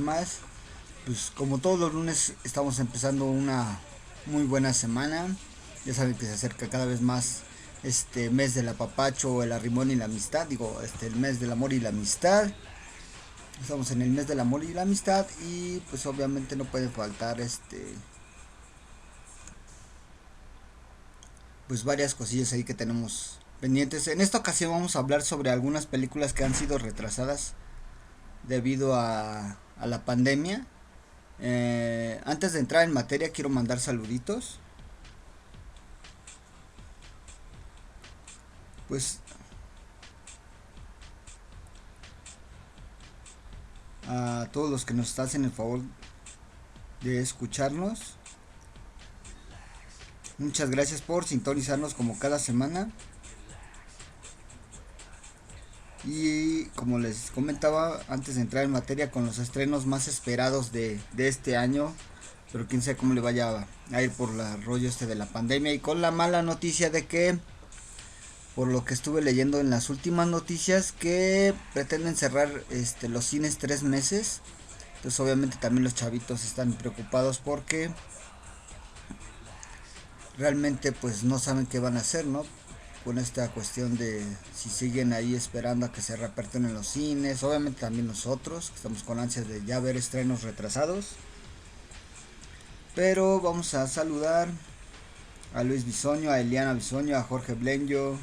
Más. Pues como todos los lunes estamos empezando una muy buena semana. Ya saben que se acerca cada vez más este mes del apapacho, el arrimón y la amistad. Digo, este el mes del amor y la amistad. Estamos en el mes del amor y la amistad y pues obviamente no puede faltar este pues varias cosillas ahí que tenemos pendientes. En esta ocasión vamos a hablar sobre algunas películas que han sido retrasadas debido a a la pandemia. Eh, antes de entrar en materia quiero mandar saluditos. Pues a todos los que nos hacen el favor de escucharnos. Muchas gracias por sintonizarnos como cada semana. Y como les comentaba antes de entrar en materia con los estrenos más esperados de, este año, pero quién sabe cómo le vaya a ir por el rollo este de la pandemia y con la mala noticia de que, por lo que estuve leyendo en las últimas noticias, que pretenden cerrar este, los cines tres meses. Entonces obviamente también los chavitos están preocupados porque realmente pues no saben qué van a hacer, ¿no? con esta cuestión de si siguen ahí esperando a que se reaperten en los cines, obviamente también nosotros, que estamos con ansias de ya ver estrenos retrasados. Pero vamos a saludar a Luis Bisoño, a Eliana Bisoño, a Jorge Blenjo,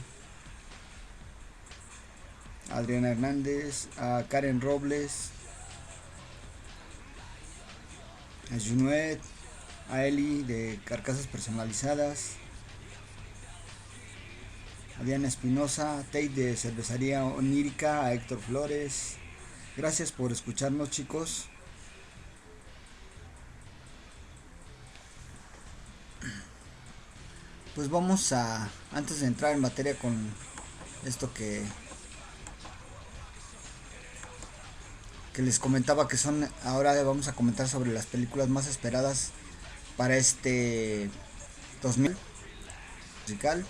a Adriana Hernández, a Karen Robles, a Junuet, a Eli de Carcasas Personalizadas, a Diana Espinosa, Tate de Cervecería Onírica, a Héctor Flores. Gracias por escucharnos chicos. Pues vamos a, antes de entrar en materia con esto que, que les comentaba que son, ahora vamos a comentar sobre las películas más esperadas para este 2000 musical.